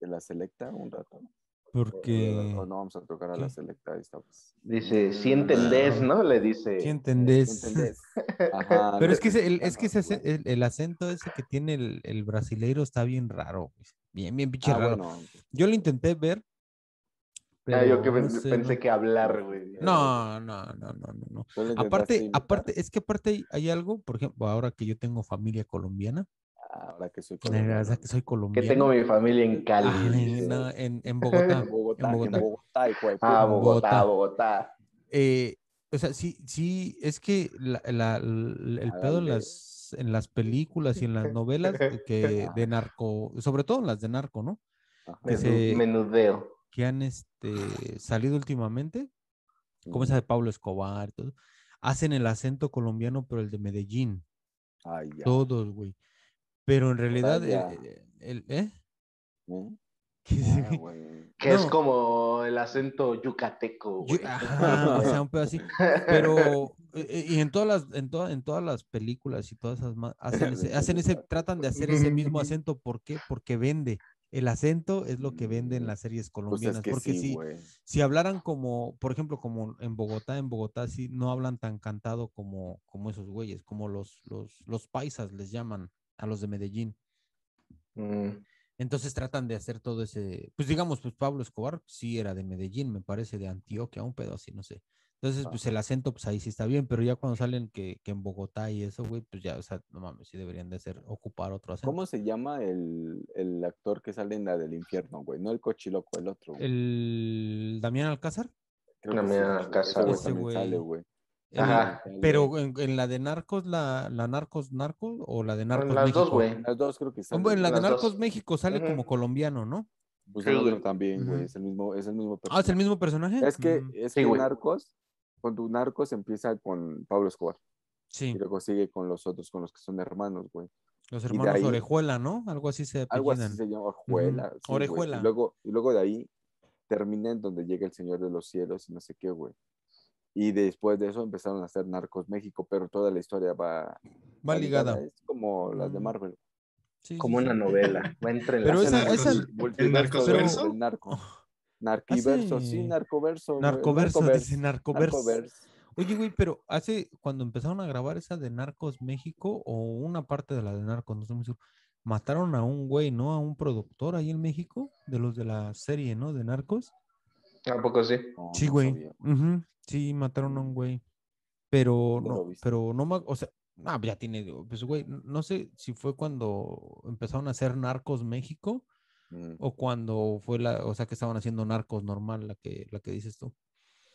de la selecta un rato. Porque. O no vamos a tocar a la selecta esta vez. Dice, si entendés, ¿no? Le dice. ¿Sí entendés? ¿Entendés? Ajá, Pero es que, ese- el, es que ese, el, el acento ese que tiene el, el brasileiro está bien raro. güey. Bien, bien pinche Ah, raro. bueno, Yo lo intenté ver. Ah, yo que no sé, pensé no. que hablar, güey. No, no, no, no, no, no. ¿tú lo intentaste Aparte, aparte, es que aparte hay, hay algo, por ejemplo, ahora que yo tengo familia colombiana, Ah, Ahora que soy colombiano. que soy Que colombiano. tengo mi familia en Cali. No, en, en Bogotá. En Bogotá, en en Bogotá. Bogotá, hijo de Ah. Bogotá, Bogotá. Bogotá. Eh, o sea, sí, sí, es que la- la- el pedo en las, en las películas y en las novelas que de narco, sobre todo en las de narco, ¿no? Ajá. que se- Menudeo. Que han este, salido últimamente, como esa de Pablo Escobar, y todo, hacen el acento colombiano, pero el de Medellín, Ay, ya. todos, güey. Pero en realidad, el, ya. el- el- ¿eh? ¿Eh? ¿Qué Ah. Que es como el acento yucateco, güey. ajá, o sea, un pedo así. Pero, eh, y en todas las, en toda- en todas las películas y todas esas hacen ese, hacen ese, tratan de hacer ese mismo acento. ¿Por qué? Porque vende. El acento es lo que vende en las series Pues es colombianas. que porque sí, si, si hablaran como, por ejemplo, como en Bogotá, en Bogotá sí no hablan tan cantado como, como esos güeyes, como los, los, los paisas les llaman a los de Medellín. Mm. Entonces tratan de hacer todo ese, pues digamos, pues Pablo Escobar sí era de Medellín, me parece, de Antioquia, un pedo así, no sé. Entonces, pues el acento, pues ahí sí está bien, pero ya cuando salen que, que en Bogotá y eso, güey, pues ya, o sea, no mames, sí deberían de ser, ocupar otro acento. ¿Cómo se llama el, el actor que sale en la del infierno, güey? No el cochiloco, el otro. güey. El Damián Alcázar, Creo que Damián sí, Alcázar. Ese güey Ese también güey. sale, güey. Ajá. Pero en, en la de Narcos, la, la Narcos Narcos o la de Narcos Las México. dos, güey. En las dos creo que sale. Hombre, en la de Las dos. Narcos México sale como colombiano, ¿no? Pues el otro también, güey. Es el mismo, es el mismo Ah, es el mismo personaje. Es que, Mm, es Sí, que güey. Narcos, con tu Narcos empieza con Pablo Escobar. sí, Y luego sigue con los otros, con los que son hermanos, güey. los hermanos ahí- Orejuela, ¿no? Algo así se Algo así apellidan. se llama Orejuela. sí. Orejuela. Y luego, y luego de ahí termina en donde llega el Señor de los Cielos y no sé qué, güey. Y después de eso empezaron a hacer Narcos México, pero toda la historia va, Va ligada. Es como las de Mm. Marvel. Sí, Como sí, una sí. novela. Va entre Pero esa- esa- ¿El Multiverso narcoverso? del narco. Narquiverso, Hace- sí, narcoverso. Narcoverso, narcoverse, dice Narcoverso. Oye, güey, pero hace cuando empezaron a grabar esa de Narcos México o una parte de la de Narcos, no estoy muy seguro, mataron a un güey, ¿no? A un productor ahí en México, de los de la serie, ¿no? De Narcos. ¿A poco sí? No, Sí, no güey. Sí, mataron a un güey. Pero No no, pero no o sea, ah, ya tiene, pues güey, no sé si fue cuando empezaron a hacer Narcos México Mm. o cuando fue la, o sea, que estaban haciendo Narcos normal, la que, la que dices tú.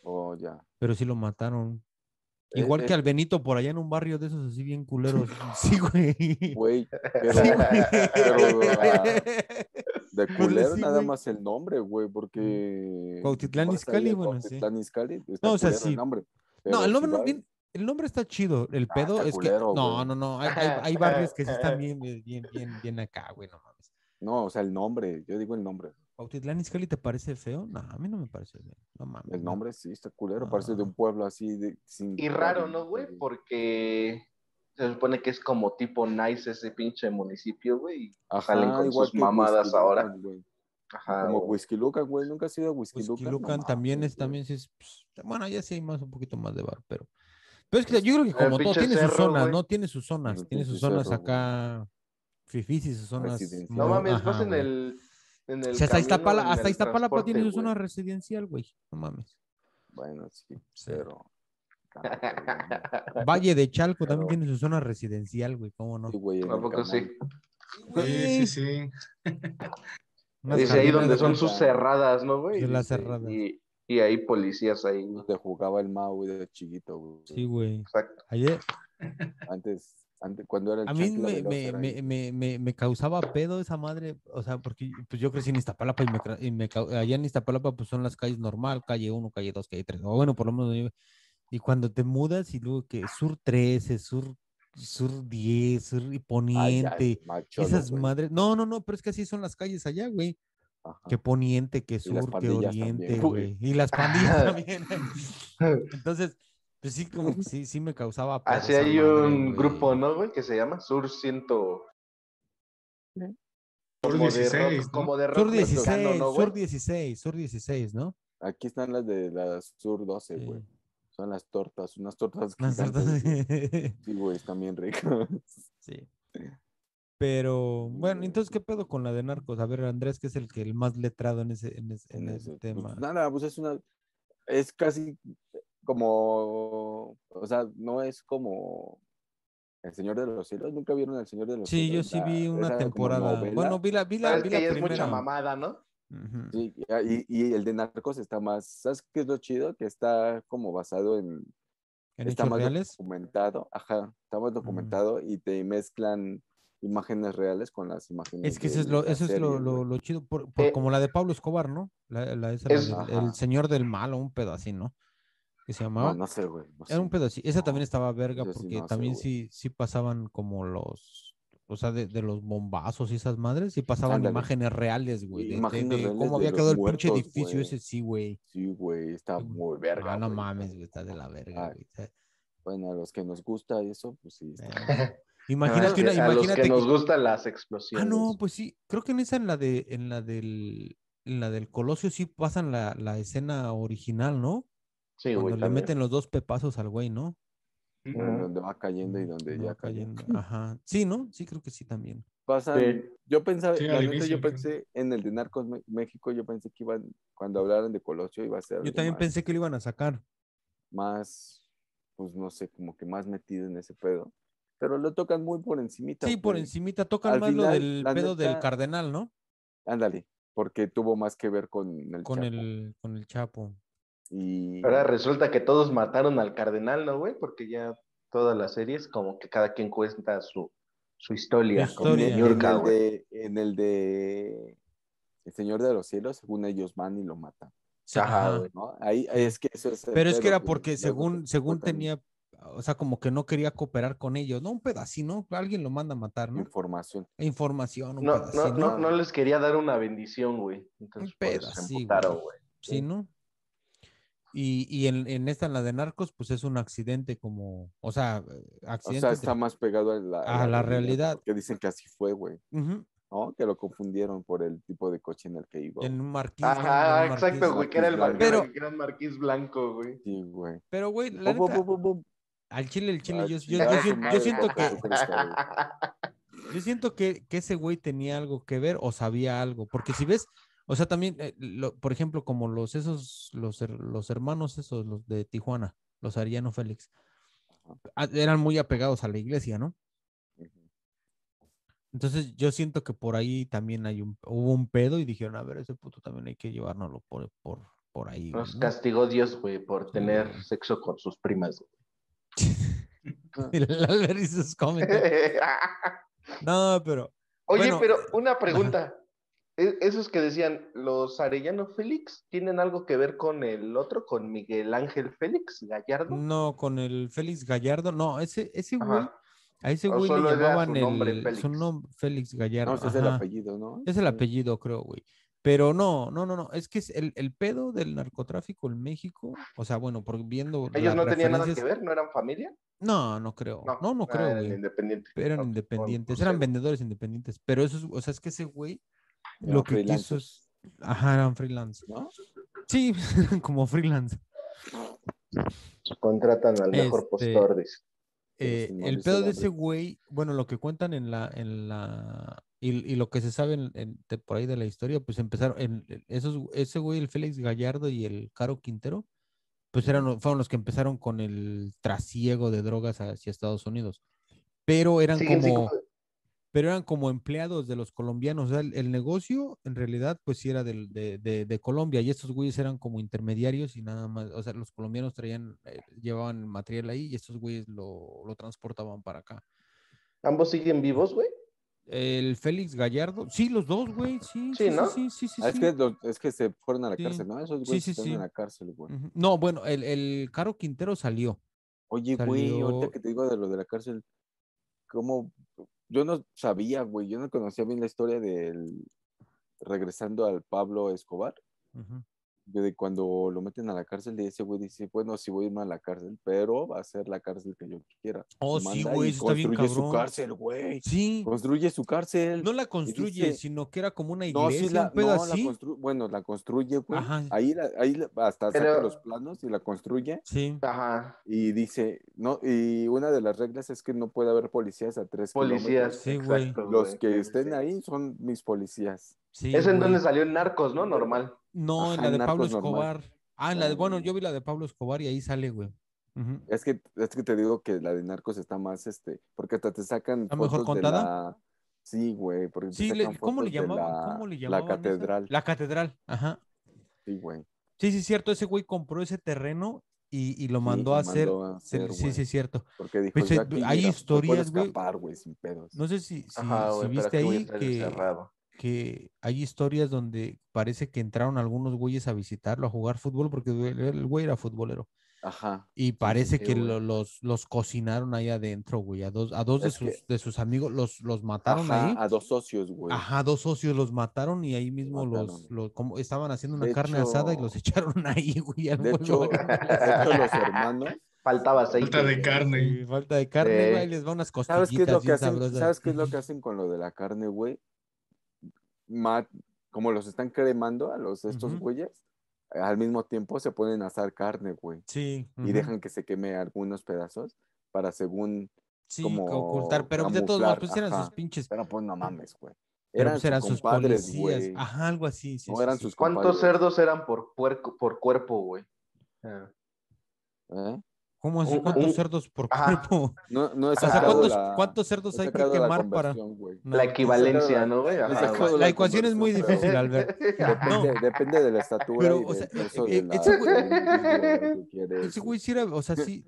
Oh, ya. Pero sí lo mataron. Eh, Igual eh. que al Benito por allá en un barrio de esos así bien culeros. Sí, güey. Güey, pero, Sí, güey. pero, de culero sí, nada güey. más el nombre, güey, porque... Cuautitlán Izcalli, bueno, sí. Cuautitlán Izcalli, está No, o sea, sí. el nombre. No, el nombre, si no, bien- el nombre está chido. El Ah, pedo está es culero, que. No, güey. no, no. Hay, hay- hay barrios que sí están bien, bien, bien, bien acá, güey, no mames. No, o sea, el nombre, yo digo el nombre. ¿Cuautitlán Izcalli te parece feo? No, a mí no me parece feo. No mames. El no. nombre sí está culero, parece de Ah. un pueblo así de... Sin Y raro, ¿no, güey? Porque se supone que es como tipo nice ese pinche municipio, güey. Ajá, salen con igual sus que mamadas Whisky ahora. Lucan, güey. Ajá. Como. Whisky Lucan, güey, nunca has ido a Whisky, Whisky Lucan. Lucan No también es, güey. también sí es, pues, bueno, ya sí hay más, un poquito más de bar, pero. Pero es que yo creo que como todo, tiene sus zonas. ¿no? Tiene sus zonas, El tiene sus zonas cerro, acá fifís y sus zonas. No mames, ajá, vas en el. En el Si hasta Iztapalapa tiene su zona residencial, güey. No mames. Bueno, sí, Sí. Valle de Chalco también tiene su zona residencial, güey. ¿Cómo no? Sí, güey, ¿A poco sí? Sí, sí, sí. Dice ahí donde de son sus cerradas, ¿no, güey? De las cerradas. Y, y hay policías ahí. Donde jugaba el Mau, güey, de chiquito, güey. Sí, güey. Exacto. Ayer, Antes, antes, cuando era el a mí me, me, me, ahí. me, me, me causaba pedo esa madre, o sea, porque pues yo crecí en Iztapalapa y, me, y allá en Iztapalapa pues son las calles normal, calle 1, calle 2, calle 3, o bueno, por lo menos y cuando te mudas y luego que sur 13, sur, sur 10, sur y poniente, ay, macholo, esas güey. madres, no, no, no, pero es que así son las calles allá, güey, Ajá. que poniente, que sur, que oriente, también, güey, y las pandillas también. Entonces, pues sí, como que sí, sí me causaba Así esa hay madre, un güey. grupo, ¿no, güey? Que se llama Sur 100. como de 16, rock, ¿no? como de rock Sur mexicano, 16, ¿no? Sur 16, Sur 16, ¿no? Aquí están las de la Sur 12, Sí. güey. Son las tortas, unas tortas Las tortas-. Sí, güey, están bien ricas. Sí. Pero, bueno, entonces, ¿qué pedo con la de narcos? A ver, Andrés, que es el que el más letrado en ese, en ese, en ese ese. tema. Pues nada, pues es una, es casi como, o sea, no es como El Señor de los Cielos. ¿Nunca vieron El Señor de los Sí, yo Cielos? sí La- vi una esa como temporada. Bueno, vi la, vi la, vi la ya es primera. mucha mamada, ¿no? Sí, y, y el de Narcos está más, ¿sabes qué es lo chido? Que está como basado en, ¿En está más reales? documentado, ajá, está más documentado y te mezclan imágenes reales con las imágenes. Es que eso es lo, eso es lo, chido, por, por- Eh, como la de Pablo Escobar, ¿no? La, la- esa, Es- el señor del mal o un pedo así, ¿no? Que se llamaba. No, no sé, güey. no Era un así. Esa también estaba verga sí porque no sé, también sí, sí pasaban como los, o sea, de, de los bombazos y esas madres, sí pasaban Ándale. imágenes reales, güey. De, de- imágenes de cómo había quedado el pinche edificio güey. ese, sí, güey. Sí, güey, está muy verga. Ah, no güey. mames, güey, está de la verga, Ah, güey. Bueno, a los que nos gusta eso, pues sí. está- eh, Imagínate una, que- a los imagínate que que- nos gustan las Ah, explosiones. no, pues sí, creo que en esa, en la de, en la del, en la del Colosio sí pasan la, la escena original, ¿no? Sí, güey, Cuando le también. meten los dos pepazos al güey, ¿no? Donde va cayendo y donde ya va cayendo. Ajá. Sí, ¿no? Sí, creo que sí también. Pasan, Sí. yo pensaba, Sí, la neta, yo pensé en el de Narcos México, yo pensé que iban, cuando hablaran de Colosio iba a ser Yo también más, pensé que lo iban a sacar. más, pues no sé, como que más metido en ese pedo. Pero lo tocan muy por encimita. Sí, por güey. encimita tocan Al más lo del pedo del cardenal, ¿no? Ándale, porque tuvo más que ver con el Con Chapo. el, con el Chapo. Y Ahora resulta que todos mataron al cardenal, ¿no, güey? Porque ya todas las series, como que cada quien cuenta su, su historia. Historia. en, el de, en el de El Señor de los Cielos, según ellos van y lo matan. Sí, Ajá. ¿no? Ahí es que eso es el Pero es que era porque según, según tenía, o sea, como que no quería cooperar con ellos, ¿no? Un pedacito, ¿no? Alguien lo manda a matar, ¿no? información. Información, un No, no, no, no les quería dar una bendición, güey. Entonces, Un pedacito, emputaron, güey. güey. Sí, ¿no? Y, y en, en esta, en la de Narcos, pues es un accidente como, o sea, O accidente. sea, de- está más pegado a la, a la realidad. Porque dicen que así fue, güey. ¿No? Que lo confundieron por el tipo de coche en el que iba. en un marquís. Ajá, un exacto, güey, que era el Marquís mar- Blanco. que era el marquís blanco, güey. Sí, güey. Pero, güey, la neta, al chile, el chile, Ah, yo, yo, yo yo siento que, yo siento que, que ese güey tenía algo que ver o sabía algo, porque si ves, o sea, también, eh, lo- por ejemplo, como los esos, los, los hermanos esos, los de Tijuana, los Ariano Félix, eran muy apegados a la iglesia, ¿no? Entonces yo siento que por ahí también hay un, hubo un pedo y dijeron, a ver, ese puto también hay que llevárnoslo por, por, por ahí. Nos ¿no?". castigó Dios, güey, por tener sexo con sus primas. El Albert y sus comentarios. No, pero Oye, Bueno, pero una pregunta. E- Esos que decían, ¿los Arellano Félix tienen algo que ver con el otro, con Miguel Ángel Félix Gallardo? no, con el Félix Gallardo, no, ese, ese güey, Ajá. a ese güey le llamaban su nombre, el, Félix. su nombre, Félix Gallardo. No, ese es el apellido, ¿no? Es el apellido, creo, güey. Pero no, no, no, no. Es que es el, el pedo del narcotráfico en México. O sea, bueno, por viendo. ¿Ellos las no tenían nada que ver? ¿No eran familia? No, no creo. No, no, creo, eran güey. independientes. Eran No, pues, independientes, eran vendedores independientes. Pero eso, es- o sea, es que ese güey Eran lo que quiso es. Ajá, eran freelance. ¿No? Sí, como freelance. Contratan al mejor Este, postor, dice. Eh, el pedo de ese güey, bueno, lo que cuentan en la, en la, y, y lo que se sabe en- en- de por ahí de la historia, pues empezaron, en, esos, ese güey, el Félix Gallardo y el Caro Quintero, pues eran, fueron los que empezaron con el trasiego de drogas hacia Estados Unidos. Pero eran como, pero eran como empleados de los colombianos. O sea, el, el negocio en realidad pues sí era de, de- de Colombia y estos güeyes eran como intermediarios y nada más. O sea, los colombianos traían, eh, llevaban material ahí y estos güeyes lo, lo transportaban para acá. ¿Ambos siguen vivos, güey? El Félix Gallardo, sí, los dos, güey, sí, Sí, sí, ¿no? sí, sí, sí, Ah, es, sí. que, lo- es que se fueron a la Sí. cárcel, ¿no? Esos Sí, güeyes sí, están sí. en la cárcel, güey. No, bueno, el, el Caro Quintero salió. Oye, güey, ahorita que te digo de lo de la cárcel, ¿cómo? Yo no sabía, güey, yo no conocía bien la historia del regresando al Pablo Escobar. De cuando lo meten a la cárcel, y ese güey dice, bueno, sí voy a irme a la cárcel, pero va a ser la cárcel que yo quiera. Oh, sí, güey, está bien construye su cabrón. cárcel, güey. Sí, Construye su cárcel. no la construye, dice- sino que era como una No, iglesia, sí la, un pedo no, la así. constru- bueno, la construye, güey. Ajá. Ahí, la- ahí la- hasta saca Pero- los planos y la construye Sí. Ajá. y dice, no, y una de las reglas es que no puede haber policías a tres Policías. kilómetros. Sí, güey. Los que estén ahí son mis policías. Sí, Es en güey. donde salió Narcos, ¿no? Normal. No, en la de Pablo normal. Escobar. Ah, en la de, bueno, yo vi la de Pablo Escobar y ahí sale, güey. Es que, es que te digo que la de Narcos está más, este, porque hasta te sacan ¿Está mejor de contada? la... Sí, güey, porque Sí, le- ¿cómo le llamaban? La, ¿Cómo le la llamaban esa? catedral. La catedral, ajá. Sí, güey. Sí, sí, es cierto, ese güey compró ese terreno y, y lo Sí, mandó a hacer. mandó a se- hacer, sí, sí, es cierto. Porque dijo, Pues, eh, aquí, hay mira, historias, güey. escapar, güey, sin pedos. No sé si, si, Ajá, si pero viste ahí que, encerrado. Que hay historias donde parece que entraron algunos güeyes a visitarlo, a jugar fútbol, porque el güey era futbolero. Ajá. Y parece sí, que lo- los, los cocinaron ahí adentro, güey. A dos, a dos de, que- sus, de sus amigos los, los mataron Ajá, ahí. a dos socios, güey. Ajá, dos socios los mataron y ahí mismo los, mataron. los como estaban haciendo una De carne asada y los echaron ahí, güey. al De hecho, de hecho, los hermanos, Faltaba aceite. Falta de carne. Sí, falta de carne, güey. Les va unas ¿sabes qué es costillitas lo que hacen? ¿Sabes qué es lo que hacen con lo de la carne, güey? Como los están cremando a los estos Ujú. güeyes, al mismo tiempo se ponen a asar carne, güey. Sí. Y dejan que se queme algunos pedazos para según, Sí, como ocultar. Pero de todos modos, camuflar, pues eran sus pinches. pero pues no mames, güey. Pero Eran, pues eran sus sus compadres, policías. güey. Ajá, algo así. Sí, No sí, eran sí. sus ¿Cuántos compadres. cerdos eran por, puerco, por cuerpo, güey? Ah. ¿Eh? ¿Cómo así? un- ¿Cuántos un- cerdos por Ajá. cuerpo? No, no he O sea, ¿cuántos, la- cuántos cerdos hay que quemar para.? No, la equivalencia, ¿no, güey? Ajá. La ecuación es muy difícil, Albert. Depende, No. depende de la estatura Pero, y o sea, eh, de eh, la- ese güey-. Ese sí era, o sea, sí,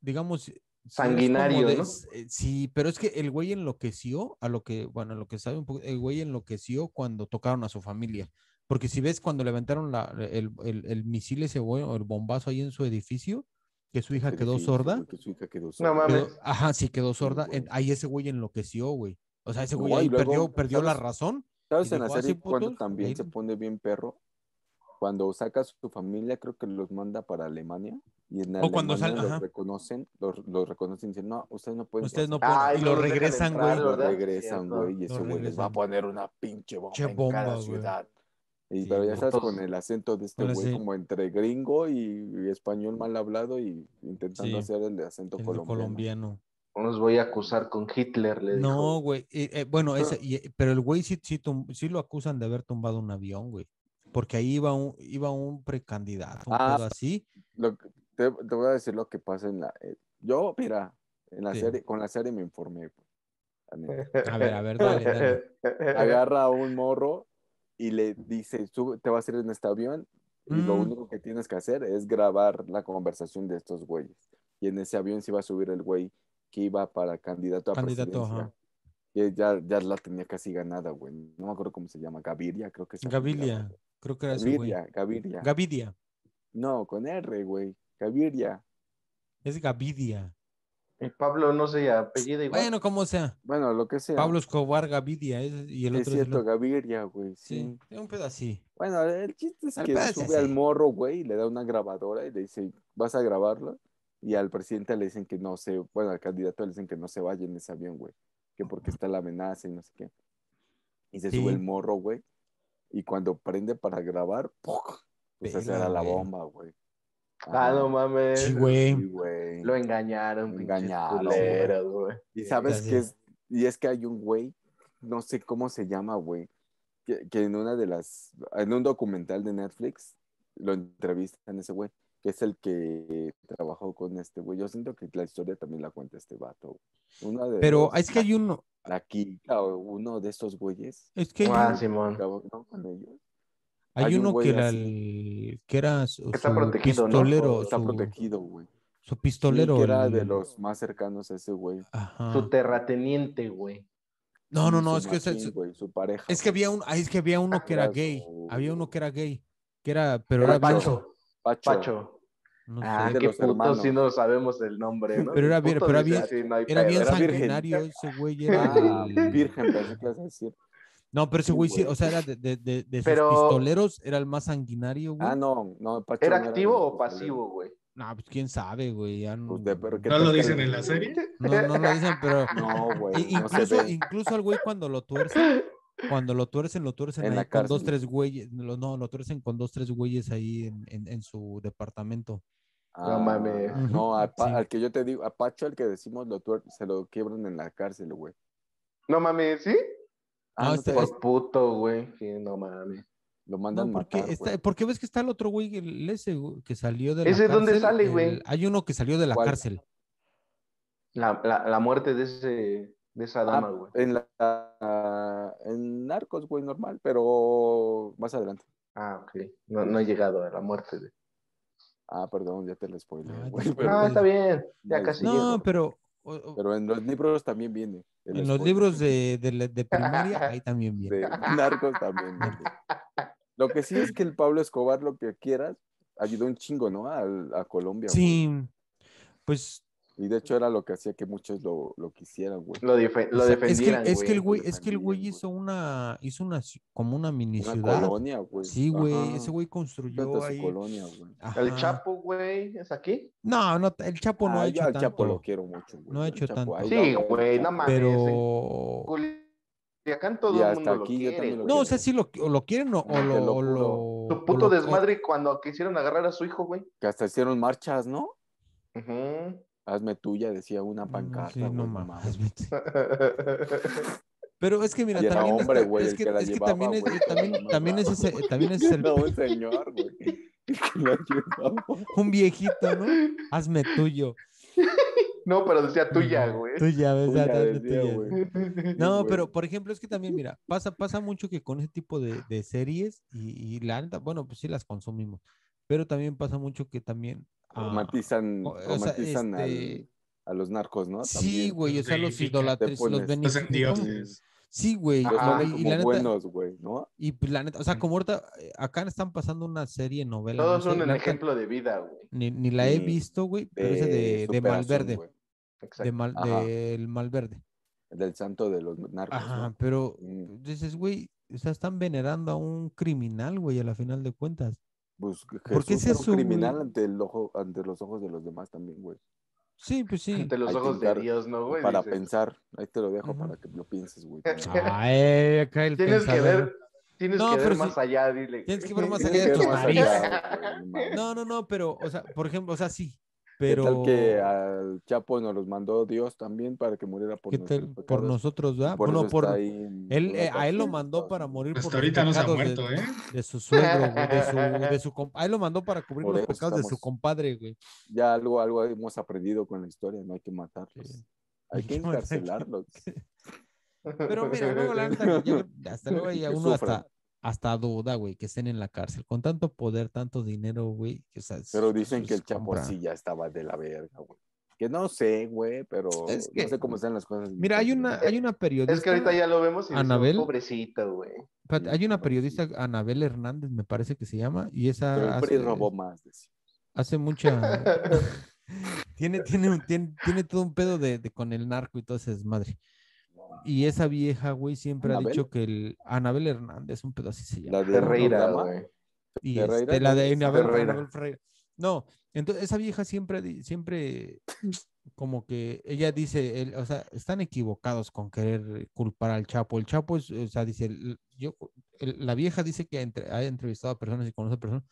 digamos. es Sanguinario, de- ¿no? eh, Sí, pero es que el güey enloqueció, a lo que, bueno, a lo que sabe un poco, el güey enloqueció cuando tocaron a su familia. Porque si ves cuando levantaron la, el, el, el misil ese güey, o el bombazo ahí en su edificio, que su hija quedó sorda. que su hija quedó No sorda. mames. quedó- ajá, sí quedó sorda. en- güey. ahí ese güey enloqueció, güey. O sea, ese güey No, y ahí luego, perdió, perdió la razón. ¿Sabes en la "Ah, sí, serie cuando también ahí- se pone bien perro? Cuando saca a su familia, creo que los manda para Alemania. Y en O cuando Alemania sal- los ajá. reconocen, los, los reconocen y dicen, no, ustedes no pueden Ustedes no pasar". pueden. Ay, y no lo regresan, güey. Lo regresan, güey, y ese güey les va a poner una pinche bomba Che en bomba, cada güey. ciudad. Y, Sí, pero ya Todos- con el acento de este güey, como entre gringo y, y español mal hablado y intentando Sí. hacer el de acento El colombiano. colombiano. No los voy a acusar con Hitler, le dijo. No, güey. eh, eh, bueno, ese, y, pero el güey sí, sí, tum- sí lo acusan de haber tumbado un avión, güey. Porque ahí iba un, iba un precandidato, un Ah, así. Lo te, te voy a decir lo que pasa en la... eh, yo, mira, en la Sí. serie, con la serie me informé. güey, neta. A ver, a ver, dale, dale. Agarra a un morro y le dice, "Sube- te vas a ir en este avión y lo Mm. único que tienes que hacer es grabar la conversación de estos güeyes. Y en ese avión se iba a subir el güey que iba para candidato a Candidato, presidencia. Que ya, ya la tenía casi ganada, güey. No me acuerdo cómo se llama. Gaviria, creo que es. Gaviria. Creo que era ese güey. Gaviria, Gaviria. No, con R, güey. Gaviria. Es Gavidia. Pablo no se apellida igual. Bueno, como sea. Bueno, lo que sea. Pablo Escobar Gavidia. es- y el es otro cierto, el- Gaviria, güey. Sí, Sí. es un así. Bueno, el chiste es El que es sube al morro, güey, y le da una grabadora y le dice, ¿vas a grabarlo? Y al presidente le dicen que no se, bueno, al candidato le dicen que no se vaya en ese avión, güey, que porque está la amenaza y no sé qué. Y se Sí. sube el morro, güey, y cuando prende para grabar, ¡puc! pues esa Verga, era la güey. bomba, güey. Ah, no mames. Sí, güey. Sí. Lo engañaron, Lo engañaron, culeros, güey. Y sabes que es. y es que hay un güey, no sé cómo se llama, güey, que, que en una de las, en un documental de Netflix, lo entrevistan ese güey, que es el que trabajó con este güey. Yo siento que la historia también la cuenta este vato. Una de Pero los- es que hay uno. la Kika o uno de estos güeyes, Es que hay, Ah, Simón. trabajó con ellos. Hay hay un uno que era el. que era su, Que está su protegido, ¿no? pistolero. Está su, protegido, güey. su Sí, pistolero. que era de los más cercanos a ese güey. Ajá. Su terrateniente, güey. No, no, no, su es que, es- güey, su pareja. es que había un, ah, es que había uno que era gay. Había uno que era gay. Que era, pero Era era bien- Pacho. Pacho. Pacho. no Ah, sé, de qué los puto si no sabemos el nombre, ¿no? Pero era pero era bien- no era bien era virgen. sanguinario ese güey. Era Ah, el- virgen, pensé que decir. No, pero ese güey sí, o sea, era de, de, de, de sus Pero- pistoleros, era el más sanguinario, güey. Ah, no, no, Pacho ¿Era no activo o pasivo, güey? No, pues quién sabe, güey. ya no, Pues de- pero ¿qué ¿No tal lo dicen en la serie? no, no lo dicen, pero No, güey, no incluso, incluso al güey cuando lo tuercen, cuando lo tuercen, lo tuercen En ahí la con dos, tres güeyes. No, lo tuercen con dos, tres güeyes ahí en, en, en su departamento. Ah, mames. No, a Sí. al que yo te digo, a Pacho, al que decimos, lo tuer- se lo quiebran en la cárcel, güey. No mames, ¿sí? Ah, No, no este- te- es- Por puto, güey. Sí, no mames. Lo mandan No, porque, matar, está, güey. porque ves que está el otro güey, el ese güey, que salió de la ¿Ese cárcel. dónde sale, güey? Hay uno que salió de la ¿Cuál? cárcel. La, la, la muerte de ese de esa Ah, dama, güey. en la en Narcos, güey, normal, pero más adelante. Ah, ok. No, no he llegado a la muerte de. Ah, perdón, ya te lo spoilé, Ah, pero, Ah, está bien. Ya casi No, llego. pero o- o- pero en los libros también viene. en los libros de, de, primaria, ahí también viene. de Narcos también. viene. Lo que sí es que el Pablo Escobar, lo que quieras, ayudó un chingo, ¿no? Al- a Colombia. güey. Sí, pues Y de hecho era lo que hacía que muchos lo, lo quisieran, güey. Lo, lo o sea, es que, defendieran, es que el güey. es que el güey hizo una, hizo una, como una mini Una ciudad. colonia, güey. Sí, güey, Ajá. ese güey construyó su ahí. colonia, güey. El Ajá. Chapo, güey, ¿es aquí? No, no, el Chapo no Ah, ha hecho al tanto. Chapo lo quiero mucho, güey. No ha hecho Chapo, tanto. ahí Sí, güey, no mames. pero Culiacán todo Y el hasta mundo aquí lo yo quiere, también lo güey. no, o sea, sí lo, o lo quieren o, lo, o lo- Su o puto lo- desmadre cuando quisieron agarrar a su hijo, güey. Que hasta hicieron marchas, ¿no? Ujú. Hazme tuya, decía una pancarta. sí, no mames. Pero es que mira, Y también, hombre, está- güey, es que, que es que llevaba, también, es, güey, también, no también es ese, también es el, No, un señor, güey. Que lo ayudaba. un viejito, ¿no? Hazme tuyo. No, pero decía tuya, güey. Tuya, ¿ves? Tuya, Hazme decía, tuya. güey. No, güey. pero por ejemplo, es que también, mira, pasa, pasa mucho que con ese tipo de, de series y, y la bueno, pues sí las consumimos, pero también pasa mucho que también... ah, Romantizan, o- o sea, romantizan al- este, a los narcos, ¿no? Sí, güey, o sea, los idolatres, los dioses. Sí, güey, Ajá. y neta, buenos, güey, ¿no? y pues la neta, o sea, como ahorita, eh, acá están pasando una serie novela, no Todos sé, son un ejemplo de vida, güey. ni, ni la he visto, güey, pero ese de, de Malverde, güey. de mal, del Malverde. Del santo de los narcos, Ajá, ¿no? pero Mm. dices, güey, o sea, están venerando a un criminal, güey, a la final de cuentas. Pues ¿Por qué Jesús es eso, un güey? criminal ante, el ojo, ante los ojos de los demás también, güey. Sí, pues sí. Ante los Hay ojos de Dios, ¿no, güey? para Dices. pensar, ahí te lo dejo para que lo pienses, güey. Ay, acá el Tienes que ver, tienes No, que pero ver más allá, dile. tienes que ver más Tienes allá de que tus ver más narices. allá, güey, no mames. No, no, no, pero, o sea, por ejemplo, o sea, sí, ¿Qué pero... tal que al Chapo nos los mandó Dios también para que muriera por ¿qué nuestros tal por pecados? nosotros, ¿verdad? Por Bueno, por... Él, eh, a él lo mandó para morir por Hasta los ahorita no se ha pecados muerto, de, ¿eh? de su suegro, güey, de su, de su a él lo mandó para cubrir Por los pecados de su compadre, güey. Ya algo, algo hemos aprendido con la historia, no hay que matarlos. Sí. Hay que encarcelarlos. Pero mira, luego la hasta luego ya Que uno hasta, hasta duda, güey, que estén en la cárcel. Con tanto poder, tanto dinero, güey. que, o sea, Pero es- dicen que el Chapo compra. sí ya estaba de la verga, güey. Que no sé, güey, pero Es no sé cómo están las cosas. Mira, hay una, hay una periodista. Es que ahorita ya lo vemos y decimos, Anabel. pobrecito, güey. hay una periodista, Anabel Hernández, me parece que se llama, y esa Pero el hace, robó más. decía. hace mucha. tiene, tiene, tiene, tiene todo un pedo de, de con el narco y todo ese desmadre. Y esa vieja, güey, siempre ha ¿Anabel? dicho que el Anabel Hernández, un pedo así se llama. La de programa, güey. Y Ferreira, este, la de ¿no? Anabel, Ferreira. Anabel Ferreira. No, entonces esa vieja siempre, siempre como que ella dice, el- o sea, están equivocados con querer culpar al Chapo. El Chapo es, o sea, dice, el- yo, el- la vieja dice que ha, entre- ha entrevistado a personas y conoce a personas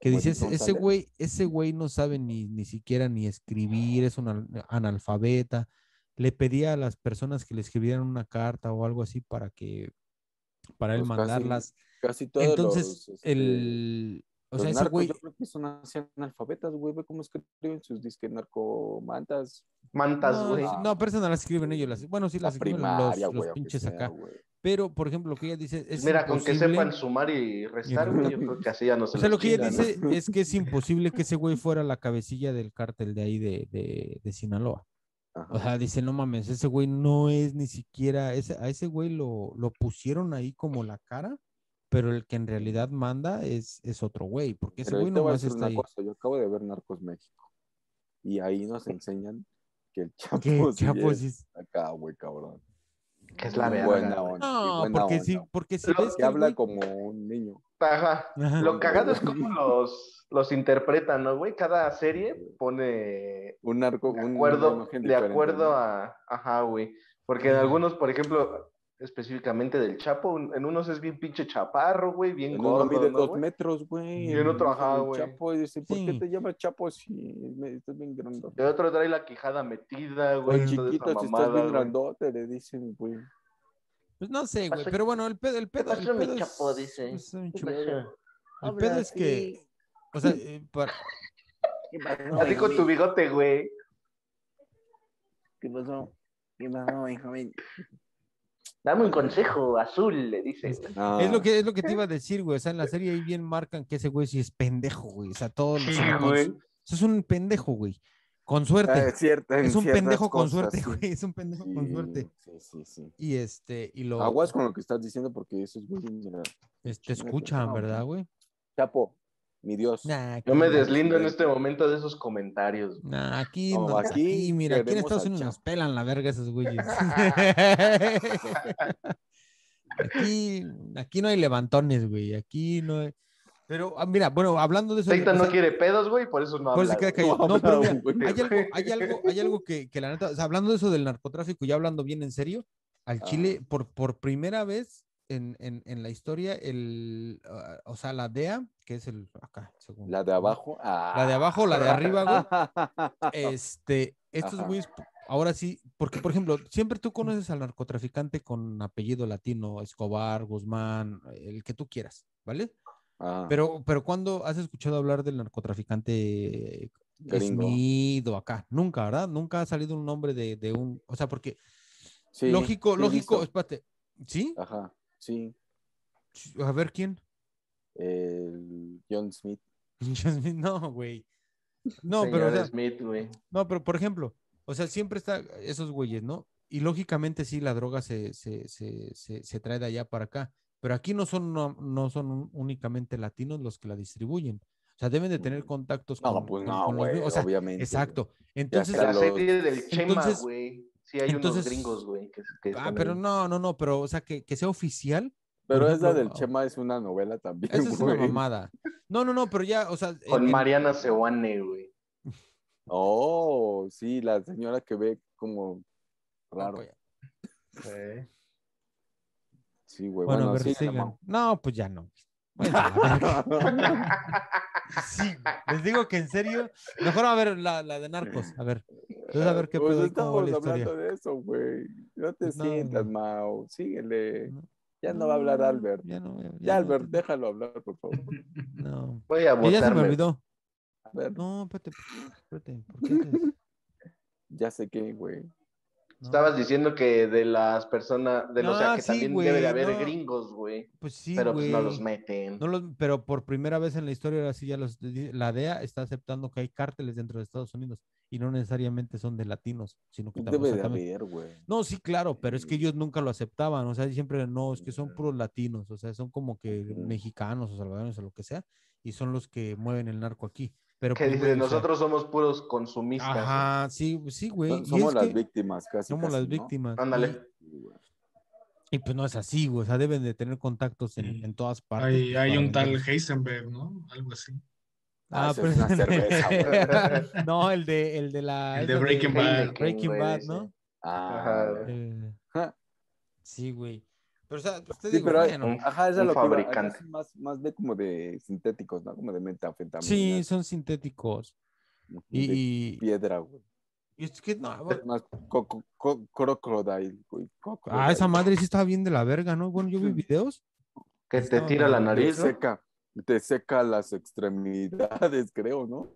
que dice, ese, güey, ese güey no sabe ni, ni siquiera ni escribir, es un al- analfabeta. Le pedía a las personas que le escribieran una carta o algo así para que, para él Pues casi mandarlas. Casi todos Entonces, los, este, el, o sea, ese narcos, güey, yo creo que son así analfabetas, güey. Ve cómo escriben sus disques narcomantas. Mantas, no, güey. no, pero esas no las escriben ellos. Las, bueno, sí La las escriben primaria, los, los pinches sea, acá. güey. Pero, por ejemplo, lo que ella dice es Pues Mira, con que sepan sumar y restar, güey, yo creo que así ya no se O sea, lo que ella dice es que es imposible que ese güey fuera la cabecilla del cártel de ahí de, de, de Sinaloa. Ajá. O sea, dice, no mames, ese güey no es ni siquiera, ese, a ese güey lo, lo pusieron ahí como la cara, pero el que en realidad manda es, es otro güey, porque ese Pero güey nomás decir está ahí. cosa. Yo acabo de ver Narcos México. Y ahí nos enseñan que el Chapo, sí Chapo es sí acá, güey, cabrón. Que es la verga, buena onda, No, buena porque onda. sí, porque si Lo ves Que habla güey- como un niño. Ajá. Ajá. Lo cagado es como los, los interpretan, ¿no, güey? Cada serie pone Un arco, de un- acuerdo, imagen de acuerdo a, ajá, güey. Porque en algunos, por ejemplo, específicamente del Chapo, en unos es bien pinche chaparro, güey, bien En uno gordo, mide ¿no, dos güey? metros, güey. Y en otro, ajá, el güey. Chapo y dice, ¿por Sí. qué te llamas Chapo si estás bien grandote? El otro trae la quijada metida, güey. Esa chiquito, si estás bien grandote, le dicen, güey. Pues no sé, güey, pero bueno, el pedo, el ¿Qué pedo, el mi pedo es- chapo? Dice. El pedo es que, o sea, eh, para- Así con tu bigote, güey. ¿Qué pasó? ¿Qué pasó, mi joven? Dame un consejo, azul, le dice. Es- güey. Ah, es lo que es lo que te iba a decir, güey, o sea, en la serie ahí bien marcan que ese güey sí es pendejo, güey, o sea, todo Sí, con- güey. o sea, es un pendejo, güey, con ah, suerte, es cierto, es un pendejo con suerte, sí. güey, es un pendejo con suerte. Sí, sí, sí. Y este, y lo Aguas con lo que estás diciendo porque eso es muy... mira, este, chinga, escuchan, no, ¿verdad, güey? Chapo, mi Dios. Nah, Yo me aquí- deslindo en este momento de esos comentarios. güey. Nah, aquí, No, no, aquí aquí, mira, aquí en Estados Unidos nos pelan la verga esos güeyes. aquí, aquí no hay levantones, güey. Aquí no hay. Pero, ah, mira, bueno, hablando de eso. Seita o no quiere pedos, güey, por eso no por eso habla. se queda callado. No No, pero habla, mira, güey. hay algo, hay algo, hay algo que, que la neta, o sea, hablando de eso del narcotráfico, ya hablando bien en serio, al Ah. Chile, por, por primera vez en, en, en la historia, el, ah, o sea, la DEA, que es el, acá, según. La de abajo. ah. La de abajo, la de arriba, güey. Este, estos Ajá. güeyes, ahora sí, porque por ejemplo, siempre tú conoces al narcotraficante con apellido latino, Escobar, Guzmán, el que tú quieras, ¿vale? Ah, Pero, pero ¿cuándo has escuchado hablar del narcotraficante Gringo. Smith o acá? Nunca, ¿verdad? Nunca ha salido un nombre de, de un, o sea, porque sí, lógico, lógico, espérate, ¿sí? Ajá, sí. A ver quién. El John Smith. no, güey. No, pero o sea, Smith, güey. No, pero por ejemplo, o sea, siempre está esos güeyes, ¿no? Y lógicamente sí, la droga se, se, se, se, se trae de allá para acá, pero aquí no son, no, no son únicamente latinos los que la distribuyen. O sea, deben de tener contactos No, con, pues con- no, con. O sea, obviamente. exacto. Entonces, La los- serie del Chema, güey. Sí, hay entonces- unos gringos, güey. Que, que ah, pero ahí. no, no, no, pero, o sea, que, que sea oficial, Pero esa ejemplo, del Chema es una novela también, esa es una mamada. No, no, no, pero ya, o sea, Con en- Mariana Sewane, güey. Oh, sí, la señora que ve como raro. pues, Sí, güey. Bueno, Bueno, a ver, sí, sigan. No, pues ya no. La verga. Sí, les digo que en serio. Mejor a ver la, la de narcos. A ver. Entonces, a ver qué Pues pedo la estamos historia. hablando de eso, güey. No te Pues no, sientas, güey. Mao. Síguele. No. Ya no va a hablar No, Albert. Ya no, ya, Ya, ya no, Albert, no, déjalo hablar, por favor. No. Voy a Que ya se me olvidó. A ver, No, espérate, espérate. ¿Por qué ya sé qué, güey. No. Estabas diciendo que de las personas, de los, o sea, que sí, también debe de haber no. gringos, güey. Pues sí, pero pues no los meten. No los- pero por primera vez en la historia, ahora sí ya los, la DEA está aceptando que hay cárteles dentro de Estados Unidos y no necesariamente son de latinos, sino que también, Debe de haber, güey. No, sí, claro, pero es que ellos nunca lo aceptaban, o sea, siempre no, es que son puros latinos, o sea, son como que mexicanos o salvadoreños o lo que sea, y son los que mueven el narco aquí. Pero Que pues, dice, güey, o sea, nosotros somos puros consumistas. Ajá, sí, sí, güey. Somos las que víctimas, casi. somos casi, las ¿no? víctimas. Ándale. Y, y, pues no es así, güey, o sea, deben de tener contactos en, Sí. en todas partes. Hay, pues, hay un tal. Heisenberg, ¿no? Algo así. Ah, Ah, pero es una cerveza, no, el de, el de la. El de Breaking Bad. Breaking Bad. ¿no? Ah, Ajá. Eh, sí, güey. Pero, o sea, pues te Sí, digo, pero hay- bueno, un- ajá, esa un es lo que iba, fabricante. es más, más de como de sintéticos, ¿no? Como de metafetamina. sí, son sintéticos. Y, piedra, güey. y es que no, Más co- co- co- crocodile, güey. Ah, esa madre sí estaba bien de la verga, ¿no? Bueno, yo vi videos. Que te tira la Te nariz, ¿no? seca, te seca las extremidades, creo, ¿no?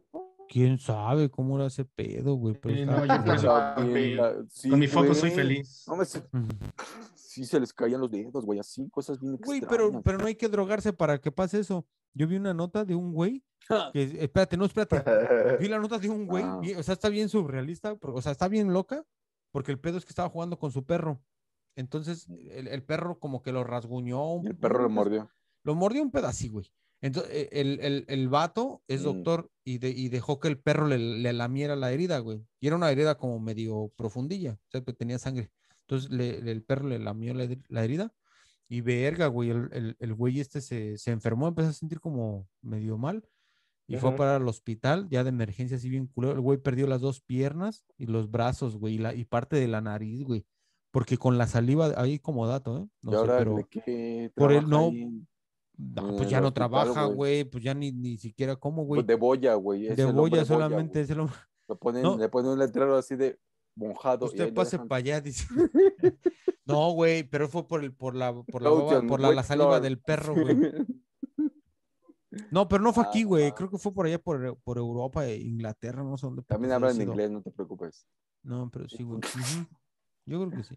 ¿Quién sabe cómo era ese pedo, güey? Pero Sí, no, yo la- sí, Con mi foco soy feliz. No, me se- Ujú. sí se les caían los dedos, güey, así, cosas bien Güey, extrañas. pero, pero no hay que drogarse para que pase eso. Yo vi una nota de un güey que, espérate, no, espérate. Vi la nota de un güey, Ah. o sea, está bien surrealista, pero- o sea, está bien loca, porque el pedo es que estaba jugando con su perro. Entonces, el, el perro como que lo rasguñó. un- Y el perro lo mordió. Lo mordió un pedacito, güey. Entonces, e- el, el, el vato es Mm. doctor y, de- y dejó que el perro le, le lamiera la herida, güey. Y era una herida como medio profundilla, o sea, que tenía sangre. Entonces le- le- el perro le lamió la, la herida y verga, güey, el, el, el güey este se, se enfermó, empezó a sentir como medio mal y fue a Ujú. parar al hospital, ya de emergencia así bien culero. El güey perdió las dos piernas y los brazos, güey, y, la, y parte de la nariz, güey. Porque con la saliva, ahí como dato, ¿eh? No sé, pero... por el trabaja no- ahí No, en pues ya no hospital, trabaja, güey. pues ya ni, ni siquiera como, güey. Pues de boya, güey. De boya solamente es el ponen, No. le ponen un letrero así de monjado. Usted pase para allá, dice. No, güey, pero fue por el, por la, por la, baba- por la, saliva del perro, güey. No, pero no fue aquí, güey. Ah. Creo que fue por allá, por, por Europa e Inglaterra, no sé dónde. También hablan inglés, no te preocupes. No, pero sí, güey. Yo creo que sí.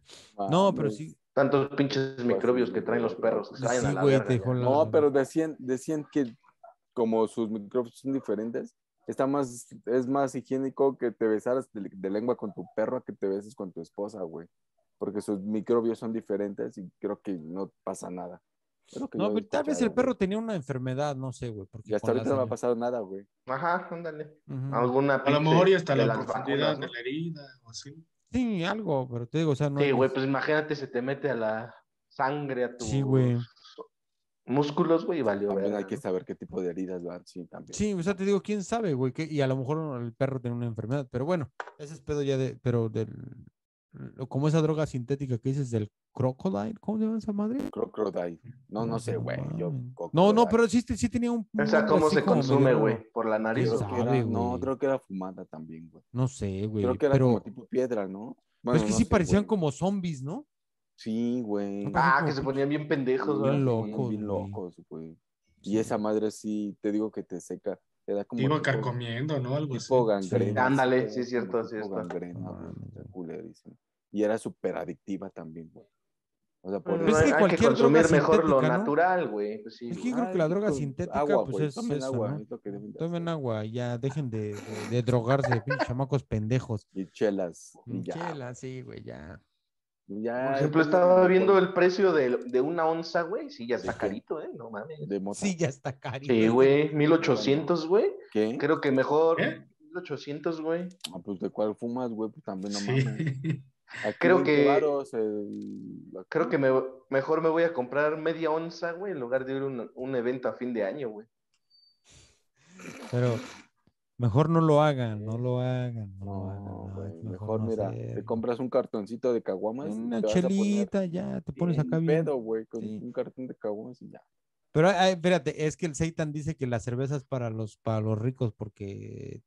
No, pero sí. Tantos pinches microbios que traen los perros. que vayan a Sí, la güey, verga la- No, pero decían, decían que como sus micrófonos son diferentes, está más, es más higiénico que te besaras de, de lengua con tu perro a que te beses con tu esposa, güey. Porque sus microbios son diferentes y creo que no pasa nada. Que No, pero tal vez el perro tenía una enfermedad, no sé, güey. Porque Y hasta la ahorita no me ha pasado nada, güey. Ajá, ándale. Ujú. Alguna A lo mejor y hasta de la las profundidad vacunas, de ¿no? la herida o así. Sí, algo, pero te digo, o sea, no. Sí, es- güey, pues imagínate, se te mete a la sangre, a tus Sí, güey. músculos, güey, y valió También hay que saber qué tipo de heridas van, sí, también. Sí, o sea, te digo, quién sabe, güey, que, y a lo mejor el perro tiene una enfermedad, pero bueno, ese es pedo ya de, pero del, como esa droga sintética que dices del crocodile, ¿cómo se llama esa madre? Crocodile. No, no sé, güey. Yo. No, no, pero sí, sí tenía un. O sea, ¿cómo se consume, güey? Por la nariz. ¿Quién ¿o qué? Creo que era- no, güey? creo que era fumada también, güey. No sé, güey, Creo que era pero como tipo piedra, ¿no? es que no sí sé, parecían güey. como zombies, ¿no? Sí, güey. No, Ah, como que se ponían bien pendejos, lo- Bien locos, bien güey. locos, güey. Y esa madre sí, te digo que te seca. Te da como iba tipo, carcomiendo, ¿no? Algo así. tipo gangrena. Ándale, así, sí, es cierto, sí, tipo está. gangrena, culerísimo. Y era súper adictiva también, güey. O sea, por Pues es que hay que cualquier consumir mejor lo sintética, ¿no? natural, güey. Pues sí. Es que yo creo que la droga sintética, agua, pues es tomen eso, agua, ¿no? es que Tomen agua, ya dejen de, de, de drogarse, pinches chamacos pendejos. Y chelas. Y ya. Chela, sí, güey, ya. Ya, Por ejemplo, estaba viendo el precio de, de una onza, güey. Sí, ya está carito, ¿eh? No mames. De mota. Sí, ya está caro. Sí, güey. 1800, güey. ¿Qué? Creo que mejor. ¿Qué? 1800, güey. Ah, pues de cuál fumas, güey, pues también no Sí. mames. Aquí Creo 20 que- varos el- la- Creo que me, mejor me voy a comprar media onza, güey, en lugar de ir a un, un evento a fin de año, güey. Pero mejor no lo hagan, no lo hagan. No, lo hagan, No, mejor no mira, te compras un cartoncito de caguamas. y Una chelita, ya, te pones bien acá bien. pedo, güey, con Sí. un cartón de caguamas y ya. Pero ay, espérate, es que el Seitan dice que la cerveza es para los, para los ricos porque...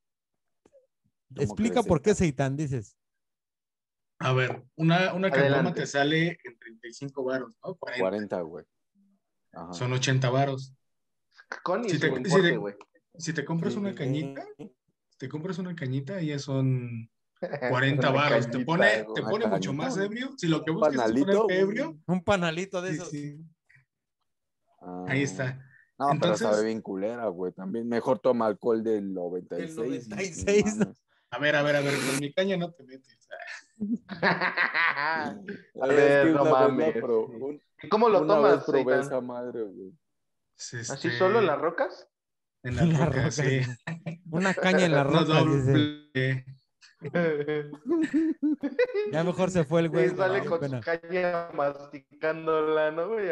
¿Cómo Explica crees, por qué Seitan? Dices. A ver, una, una caguama te sale en 35 varos, ¿no? 40. 40, güey. Son 80 varos. Con y Si te- si importe, te- güey. Si te compras una cañita, si te compras una cañita, ya son 40 Una varos. Te pone, te pone mucho más ebrio. Si lo que buscas es panalito, ponerte güey. ebrio, Un panalito de sí, esos. sí. Ah. Ahí está. No, pero Entonces- sabe bien culera, güey. También mejor toma alcohol del 96. Del y- 96, y ¿no? mames. A ver, a ver, a ver, con mi caña no te metes. A Es ver, no mames. pro- un- ¿Y cómo lo tomas, probé esa madre, güey. Es ¿Así este, solo en las rocas? En la la roca, roca, sí. Una caña en la No roca. dice. Ya mejor se fue el güey. Y le sale con pena. su caña masticándola, ¿no, güey?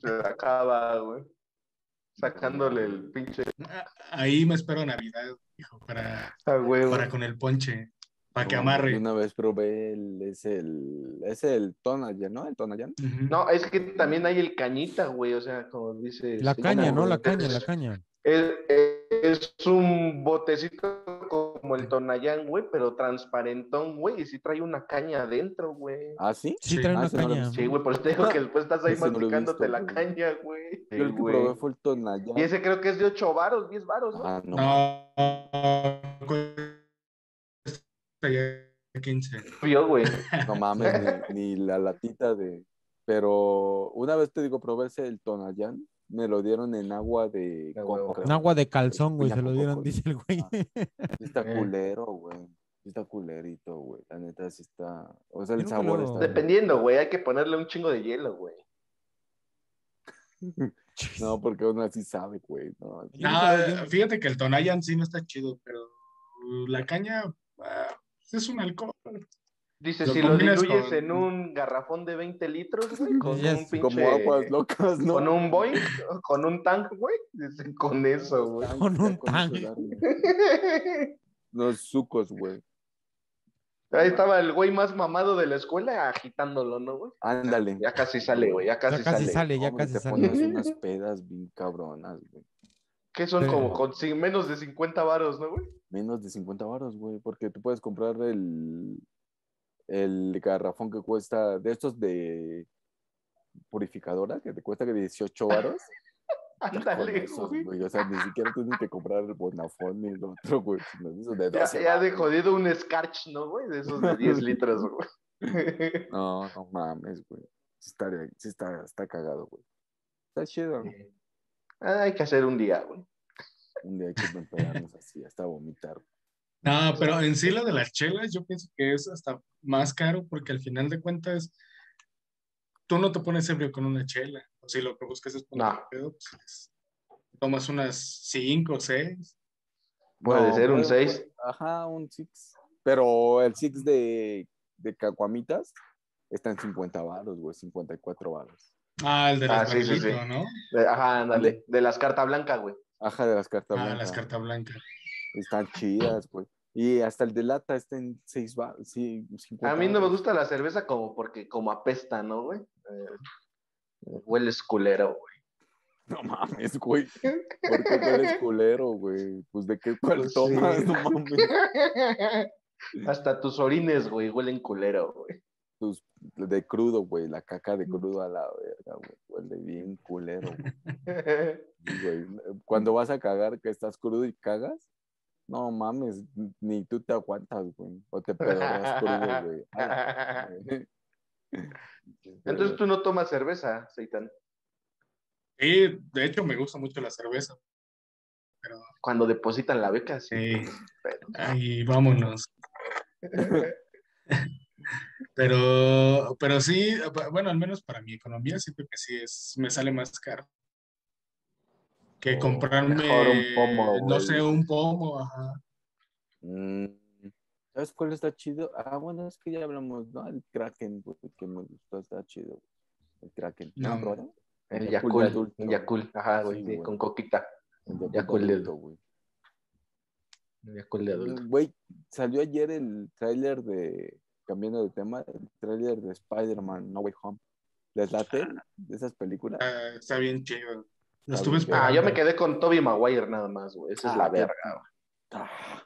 Se la acaba, güey. Sacándole el pinche Ah, Ahí me espero Navidad, hijo, para, a huevo. para con el ponche, para que amarre. Una vez probé el, es el, es el Tonayan, ¿no? El Tonayan. No, es que también hay el cañita, güey, o sea, como dice... La caña, ¿no? La caña, la caña. Es, es un botecito como el Tonayán, güey, pero transparentón, güey, y sí trae una caña adentro, güey. ¿Ah, sí? Sí, Sí. trae Ah, una ese no lo caña. Sí, güey, por eso te digo que después estás ahí no masticándote la caña, güey. Yo el que probé fue el Tonayan. Y ese creo que es de 8 varos, 10 varos, ¿no? Ah, no. No, ya 15. Frío, güey. No mames, ni, ni la latita de. Pero una vez te digo, probé ese el Tonayan, me lo dieron en agua de coco. En agua de calzón, güey, se lo dieron, dice el güey. Ah. Está Eh. culero, güey. Está culerito, güey. La neta sí está. O sea, el Yo sabor lo- está. Dependiendo, güey, hay que ponerle un chingo de hielo, güey. No, porque aún así sabe, güey. No, No, fíjate que el Tonayan sí no está chido, pero la caña ah, es un alcohol. Dice, Lo si lo diluyes con- en un garrafón de 20 litros, güey, con un pinche... Como aguas locas, ¿no? Con un Boeing, con un tank, güey. Dice, con eso, güey. Con un güey. Los sucos, güey. Ahí estaba el güey más mamado de la escuela agitándolo, ¿no, güey? Ándale. Ya casi sale, güey, ya casi, Ya casi sale. sale, ya casi te sale. pones unas pedas bien cabronas, güey. Que son Pero- como con menos de 50 varos, ¿no, güey? Menos de 50 baros, güey, porque tú puedes comprar el, el garrafón que cuesta, de estos de purificadora, que te cuesta que 18 varos. ya con Ándale, esos, güey. güey. O sea, ni siquiera tienes que comprar el Bonafón ni el otro, güey. de Ya, 12 ya de jodido un Scarch, ¿no, güey? De esos de 10 litros, güey. No, no mames, güey. Sí está, sí está, está cagado, güey. Está chido. Hay que hacer un día, güey. Un día hay que pegarnos así, hasta vomitar. No, pero en sí lo de las chelas, yo pienso que es hasta más caro porque al final de cuentas tú no te pones ebrio con una chela. O si lo que buscas es poner No. pedo, pues es- tomas unas cinco o seis. Puede ser un güey, seis. güey, Ajá, un six. Pero el six de, de caguamitas está en 50 varos, güey, 54 varos. Ah, el de Ah, las sí, sí, ¿no? De- Ajá, ándale. De las cartas blancas, güey. Ajá, de las cartas Ah, blancas. las cartas blancas. Están chidas, güey. Y hasta el de lata está en 6 varos. Sí, 50 A mí no me gusta la cerveza como porque como apesta, ¿no, güey? Eh, hueles culero, güey. No mames, güey. ¿Por qué tú eres culero, güey? Pues de qué cuál Pues tomas, sí. no mames. Hasta tus orines, güey, huelen culero, güey. Tus- de crudo, güey. La caca de crudo a la verga, güey. Huele bien culero, güey. Sí. Cuando vas a cagar, que estás crudo y cagas, no mames, ni tú te aguantas, güey. O te pedoras crudo, güey. Entonces tú no tomas cerveza, Seitan. Y de hecho me gusta mucho la cerveza. Pero Cuando depositan la beca, sí. Sí. Pero- ahí vámonos. Pero, pero sí, bueno, al menos para mi economía, siento que sí es, me sale más caro. Que Oh, comprarme, mejor un pomo, no sé, un pomo, ajá. Mm, ¿Sabes cuál está chido? Ah, bueno, es que ya hablamos, ¿no? El Kraken, güey, que me gustó, está chido. güey. El Kraken. ¿No, No. El Yakul, el Yakul, ajá, güey, Sí, sí, güey. con coquita. El de Yakult de- adulto, güey. El Yakul de adulto. Güey, salió ayer el tráiler de, cambiando de tema, el tráiler de Spider-Man No Way Home. ¿Les late de esas películas? Ah, está bien chido. Estuve esperando. Ah, yo me quedé con Toby Maguire nada más, güey. Esa es Ah, la verga, güey. Ah.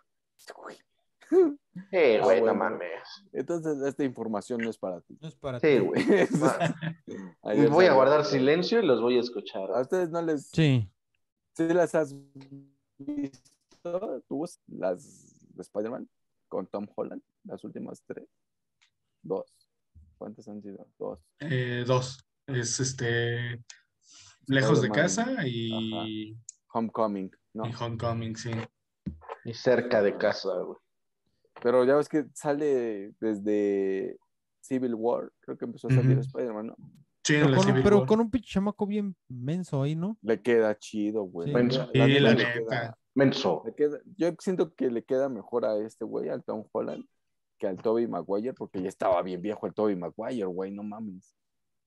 Eh, Ah, güey, no mames. Entonces, esta información no es para ti. No es para Sí, ti. güey. Voy a guardar silencio y los voy a escuchar. ¿A ustedes no les... Sí. ¿Sí las has visto? ¿Tú las de Spider-Man con Tom Holland? Las últimas tres. Dos. ¿Cuántas han sido? Dos. Eh, dos. Es este Lejos de casa y, Homecoming, ¿no? y Homecoming, sí. Y cerca de casa, güey. Pero ya ves que sale desde Civil War, creo que empezó a salir Ujú. Spider-Man, ¿no? Sí, en Pero la con, Civil pero War. con un pinche chamaco bien menso ahí, ¿no? Le queda chido, güey. Sí. Menso. La le neta. queda- Menso. le queda- yo siento que le queda mejor a este güey, al Tom Holland, que al Tobey Maguire, porque ya estaba bien viejo el Tobey Maguire, güey, no mames.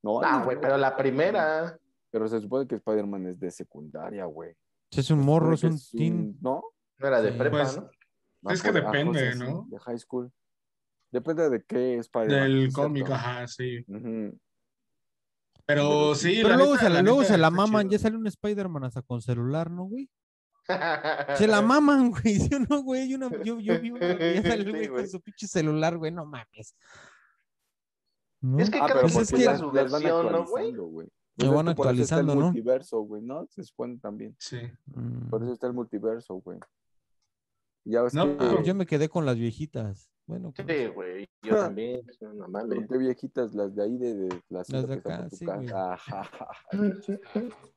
No, Ah, no, güey, pero la primera. Pero se supone que Spider-Man es de secundaria, güey. Es un morro, es un teen. ¿No? No era de Sí. prepa, Pues, ¿no? Es que por- ah, depende, sí, sí, ¿no? De high school. Depende de qué Spider-Man. Del es cómic, cierto. ajá, sí. Pero Pero sí. Pero la luego, neta- se la, luego se la está maman, chido. ya sale un Spider-Man hasta con celular, ¿no, güey? Se la maman, güey. ¿Sí o no, güey? Yo, una- yo, yo vi una que ya sale el Sí, güey güey. con su pinche celular, güey, no mames. ¿No? Es que Ah, cada pues quien es que- su las van versión, ¿no, güey? actualizando, güey. Lo Pues van es que por eso está el actualizando, ¿no? multiverso, güey, ¿no? Se supone también. Sí. Por eso está el multiverso, güey. Ya ves No, que... Yo me quedé con las viejitas. Bueno, pues, Sí, güey. Yo también. No mames. Pero qué viejitas las de ahí, de, de las, Las de acá, sí, casa. Ajá.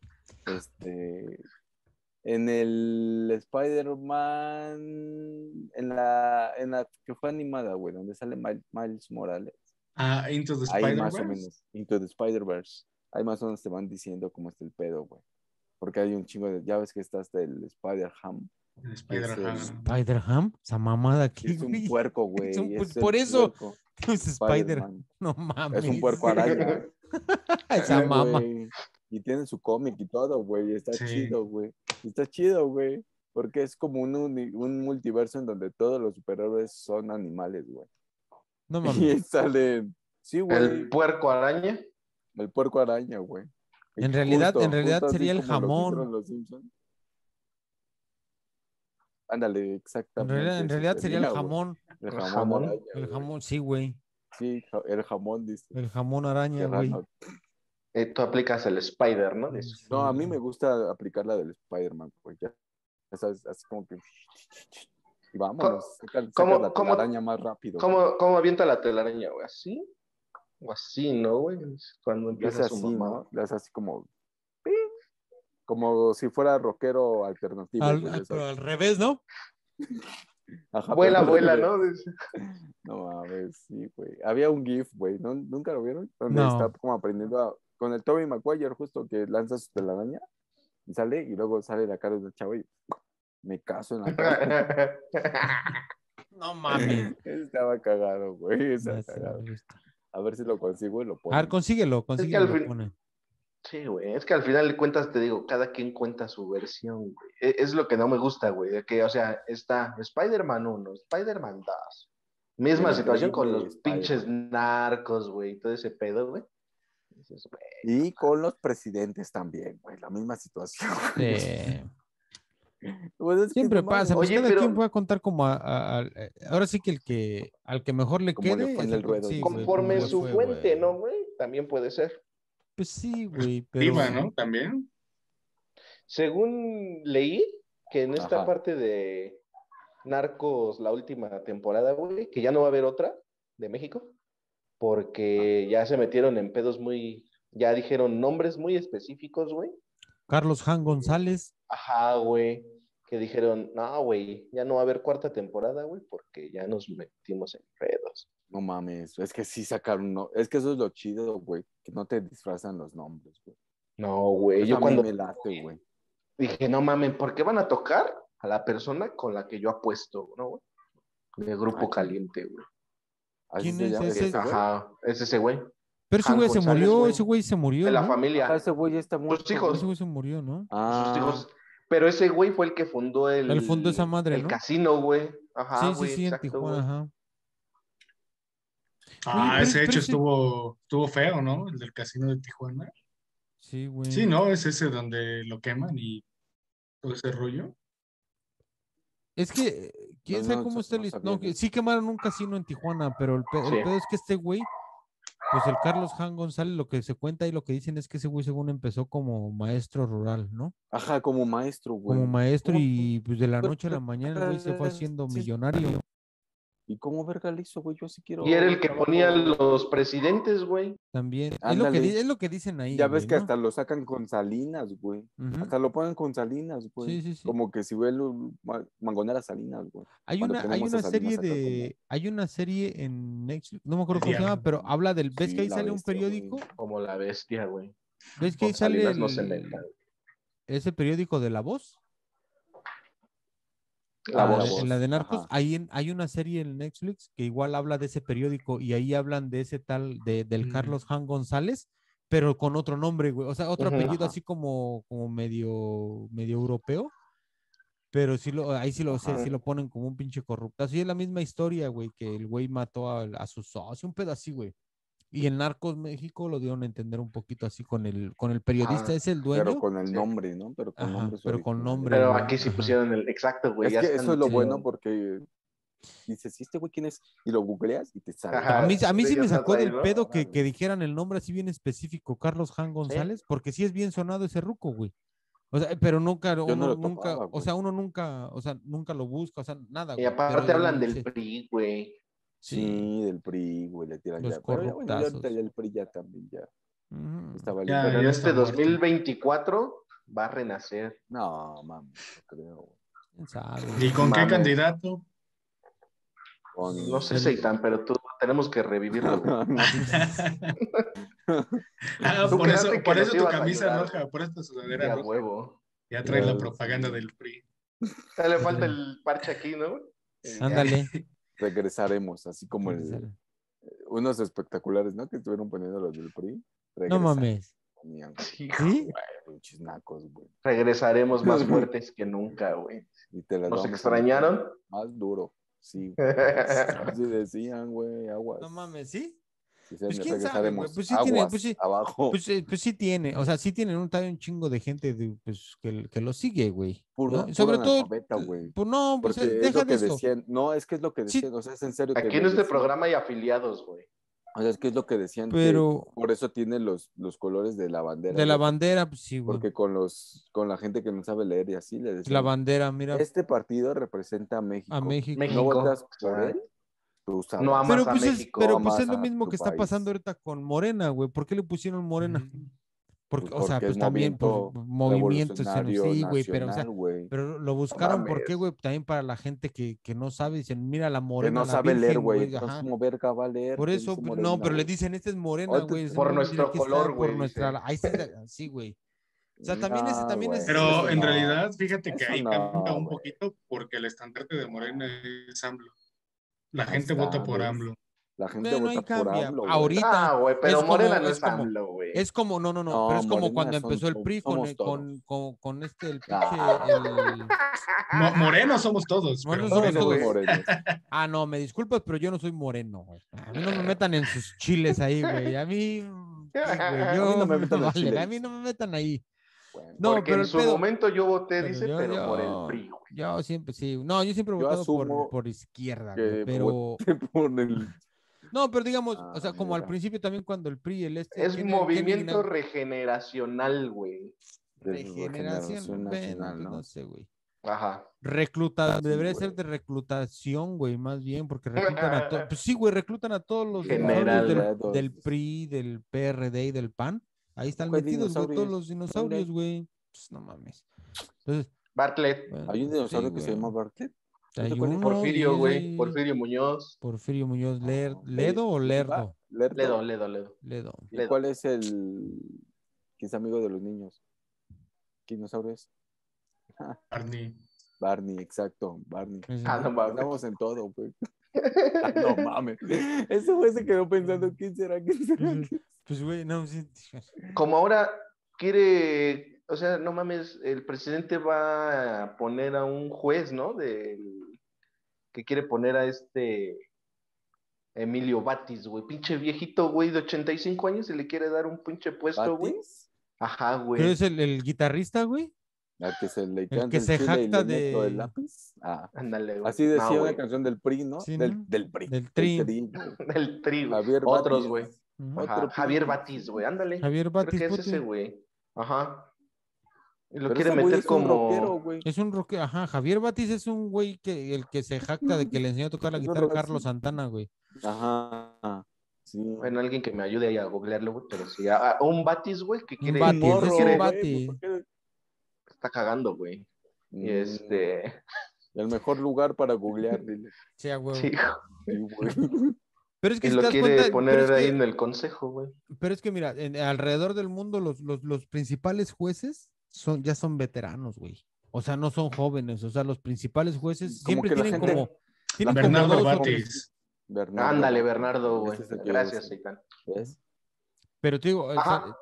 Este, en el Spider-Man, en la, en la que fue animada, güey, donde sale Miles, Morales, Ah, Into the ahí más o Spider-Verse. menos, Into the Spider-Verse, ahí más o menos te van diciendo cómo está el pedo, güey. Porque hay un chingo de, ya ves que está hasta el Spider-Ham. Ese- Spider-Ham, esa mamada que aquí, es un puerco, güey. un es el por eso. puerco. Es Spider. Spider-Man. No mames. Es un puerco araña. Esa Sí, mama. güey. Y tiene su cómic y todo, güey. Está Sí. chido, güey. Está chido, güey. Porque es como un, un multiverso en donde todos los superhéroes son animales, güey. No Y mames. salen. Sí, güey. El puerco araña. El puerco araña, güey. En realidad- en realidad sería el jamón. los. Ándale, En exactamente. realidad, en realidad sería el jamón. El El jamón. araña, El jamón, sí, güey. Sí, el jamón, dice. El jamón araña, güey. Eh, tú aplicas el Spider, ¿no? Dices, No, a mí me gusta aplicar la del Spider-Man, pues ya. Ya sabes, así como que. Y vámonos, saca, saca cómo- la cómo- telaraña más rápido. güey. ¿Cómo, ¿Cómo avienta la telaraña, güey? ¿Así? O así, ¿no, güey? Cuando empieza su así, mamá. ¿no? Le hace así como. ¡ping! Como si fuera rockero alternativo. Al, pero al revés, ¿no? Ajá, Vuela, vuela, ¿no? No mames, sí, güey. Había un GIF, güey, ¿no? ¿nunca lo vieron? Donde No. está como aprendiendo a- con el Toby Maguire, justo que lanza su telaraña y sale, y luego sale la cara de chavo y me caso en la cara. No mames. Estaba cagado, güey. estaba cagado. A ver si lo consigo y lo pongo. A ver, consíguelo, consíguelo. al fin-. Sí, güey. Es que al final de cuentas te digo, cada quien cuenta su versión, güey. E- Es lo que no me gusta, güey. De que, o sea, está Spider-Man 1, Spider-Man 2. Misma situación con los pinches narcos, güey. Todo ese pedo, güey. Y con los presidentes también, güey. La misma situación. Eh, Pues es siempre pasa. Pues Oye, cada pero- quien va a contar como a, a- a- eh, ahora sí que el que al que mejor le Como le quede. es el ruedo, sí, dice. güey, Conforme le su fue, fuente, güey. ¿no, güey? También puede ser. Pues sí, güey, pero. Viva, ¿no? También. Según leí que en esta Ajá. parte de Narcos, la última temporada, güey, que ya no va a haber otra de México, porque ya se metieron en pedos muy, ya dijeron nombres muy específicos, güey. Carlos Han González. Ajá, güey, que dijeron, no, güey, ya no va a haber cuarta temporada, güey, porque ya nos metimos en pedos. No mames, es que sí sacaron, no, es que eso es lo chido, güey, que no te disfrazan los nombres, güey. No, güey, yo a mí cuando me late, güey. dije, no mames, ¿por qué van a tocar a la persona con la que yo apuesto, no, güey? De Grupo Ay, Caliente, güey. Así ¿Quién se es llama ese? güey. Ajá, es ese güey. Pero ese güey se murió, güey. ese güey se murió. De la ¿no? familia. Ah, ese güey ya está muerto. hijos. Ese güey se murió, ¿no? Ah, sus hijos. Pero ese güey fue el que fundó el. Él fundó esa madre, El ¿no? casino, güey. Ajá, sí, güey, sí, sí, en Tijuana, güey. ajá. Ah, pero- ese hecho ese- estuvo, estuvo feo, ¿no? El del casino de Tijuana. Sí, güey. Sí, ¿no? Es ese donde lo queman y todo ese rollo. Es que, eh, quién No, sabe cómo no está el no, que sí quemaron un casino en Tijuana, pero el, pe- el pedo es que este güey, pues el Carlos Han González, lo que se cuenta y lo que dicen es que ese güey según empezó como maestro rural, ¿no? Ajá, como maestro, güey. Como maestro ¿Cómo- y pues de la pero- noche a la mañana el güey se fue sí, haciendo millonario. ¿Y cómo verga le hizo, güey? Yo sí quiero. Y era el que ponía los presidentes, güey. También. Es lo, que, Ándale. di- es lo que dicen ahí. Ya ves güey, que ¿no? hasta lo sacan con Salinas, güey. Hasta lo ponen con Salinas, güey. Sí, sí, sí. Como que si ve mangonera Salinas, güey. Hay cuando una, hay una serie de, hay una serie en Netflix, no me acuerdo cómo se llama, pero habla del, ¿ves Sí, que ahí sale un güey. periódico? Como la bestia, güey. ¿Ves que ahí sale Salinas no se el- ese periódico de La Voz? La Ah, voz. En la de Narcos, ajá. en- hay una serie en Netflix que igual habla de ese periódico y ahí hablan de ese tal, de, del Mm. Carlos Han González, pero con otro nombre, güey. O sea, otro apellido así como, como medio, medio europeo. Pero sí lo, ahí sí lo, Ajá. sí lo ponen como un pinche corruptazo. Y es la misma historia, güey, que el güey mató a, a su socio, un pedo así, güey. Y en Narcos México lo dieron a entender un poquito así con el, con el periodista, Ah, es el dueño. Pero con el Sí. nombre, ¿no? Pero con Ajá, nombres pero con nombre, Pero aquí sí pusieron el exacto, güey. Es que eso es lo bueno porque dices, ¿y este güey quién es? Y lo googleas y te sale. Ajá. A mí, a mí sí Sí, me sacó del pedo que, que dijeran el nombre así bien específico, Carlos Han González, porque sí es bien sonado ese ruco, güey. O sea, pero nunca, no uno nunca, topaba, o sea, uno nunca, o sea, nunca lo busca, o sea, nada. Y aparte hablan sí, del PRI, güey. Sí. Sí, del PRI, güey, le tiran Los ya. Pero bueno, ya ahorita corruptazos. ya el PRI ya también ya Ujú. está Ya. Pero en ya este está muerto. 2024 va a renacer. No, mames, no creo. ¿Y con qué candidato? Con- No sé, Seitan, pero tú tenemos que revivirlo. Ah, por eso, por eso tu camisa roja, por esta sudadera roja. huevo. Ya trae la propaganda del PRI. Ya le falta el parche aquí, ¿no? Ándale. Regresaremos, así como el, unos espectaculares, ¿no? Que estuvieron poniendo los del PRI. No mames. Sí, ¿Sí? güey. pinches nacos, güey. Regresaremos más fuertes que nunca, güey. Y te las ¿Nos extrañaron? Más duro, sí. Así decían, güey, aguas. No mames, ¿sí? Pues, quién sabe, pues sí tiene- pues sí, abajo. Pues, eh, pues sí tiene, o sea, sí tienen un, un chingo de gente de, pues, que, que lo sigue, güey. ¿no? Sobre todo, pues no, pues Porque es deja lo de que eso. decían. No, es que es lo que Sí. decían. O sea, es en serio. que Aquí en este programa hay afiliados, güey. O sea, es que es lo que decían. que Pero por eso tiene los, los colores de la bandera. de la bandera, pues sí, güey. Porque con los con la gente que no sabe leer y así le decían. La bandera, mira, Este partido representa a México. a México. México. No votas por él. Tú sabes. No amas Pero a pues, es, México, pero amas pues es lo a mismo que está país. pasando ahorita con Morena, güey. ¿Por qué le pusieron Morena? Ujú. Porque, Pues o sea, pues es también por movimiento movimientos, sí, güey, pero, o sea, güey. pero lo buscaron, ¿por qué, güey? También para la gente que, que no sabe, dicen, mira la que Morena, no la sabe leer, Virgen, güey. ajá. Entonces, como verga va a leer. Por que eso, pues, Morena, no, pero le güey. dicen, esta es morena, güey. Por no, nuestro está, color, Por güey, nuestra, ahí está, sí, güey. O sea, también ese- No, también güey, es- Pero eso en no. realidad, fíjate que ahí no, cambia un güey. poquito porque el estandarte de Morena es AMLO. La gente está, vota por. AMLO. La gente ahí vota por. AMLO. Ahorita, Ah, güey, pero es como- Morena no es como- AMLO, güey. Es como, no, no, no, No, pero es como Morena cuando son- empezó el PRI con, con, con, con este, el pinche, el... Mo- morenos somos todos. Morenos pero somos Todos morenos. Ah, no, me disculpas, pero yo no soy moreno, güey. A mí no me metan en sus chiles ahí, güey. A mí, sí, güey, yo, mí no me me metan en vale, chiles. a mí no me metan ahí. Bueno, No, Porque pero en su pedo- momento yo voté, pero dice, yo- pero por el PRI, güey. Yo siempre, sí. No, yo siempre he votado por, por izquierda, que pero... voté por el- No, pero digamos, Ah, o sea, como al mira. principio también cuando el PRI, el este... Es movimiento regeneracional, güey. Regeneración, Nacional, ¿no? no sé, güey. Ajá. Recluta, Sí, debería güey. ser de reclutación, güey, más bien, porque reclutan a todos. Pues sí, güey, reclutan a todos los General. del PRI, del PRD y del PAN. Ahí están ¿Cuál metidos, güey, todos los dinosaurios, güey. Pues no mames. Entonces, Bartlett. bueno, Hay un dinosaurio sí, que se llama Bartlett. Uno, Porfirio, güey. Porfirio Muñoz. Porfirio Muñoz, Ler- Ah. ¿Ledo o Lerdo? Ah, Lerdo. Ledo, Ledo, Ledo. Ledo. ¿Y cuál es el que es amigo de los niños? ¿Qué dinosaurio es? Barney. Barney, exacto, Barney. Ah, no mames. En todo, güey. Ah, no mames. Ese güey se quedó pensando, ¿quién será? ¿Quién será? Pues, güey, no, sí. Como ahora quiere, o sea, no mames, el presidente va a poner a un juez, ¿no? Del, que quiere poner a este Emilio Batis, güey. Pinche viejito, güey, de 85 años y le quiere dar un pinche puesto, güey. Ajá, ¿Pero güey. es el, el guitarrista, güey? Al que se le canta que el se jacta de- el lápiz. Ah, Ándale, güey. así decía No, una güey. canción del PRI, ¿no? Sí, del, ¿no? del PRI. Del Tri. güey. El tri. Javier Otros, Batis. güey. Ajá, Javier. Batis, güey, ándale. Javier Creo Batis que es ese, güey. Ajá. Y lo Pero quiere güey meter es un como. rockero, güey. Es un rock, ajá, Javier Batis es un güey que el que se jacta de que le enseñó a tocar la un guitarra a rockero. Carlos Santana, güey. Ajá. Sí. Bueno, alguien que me ayude ahí a googlearlo, güey, pero sí. a- a un Batis, güey, que quiere. Batis, que es un Batis. Está cagando, güey. Y Mm, este. El mejor lugar para googlear, dile. Sí. Sí, Sí, güey. Pero es que y si lo quiere cuenta, poner ahí que- en el consejo, güey. Pero es que mira, en- alrededor del mundo los, los, los principales jueces son, ya son veteranos, güey. O sea, no son jóvenes. O sea, los principales jueces Como siempre tienen gente- como. Tienen como Bernardo dos. Bernardo. Ándale, Bernardo, güey. Es Gracias, decía. Eitan. ¿Ves? Pero te digo, o sea, Ajá.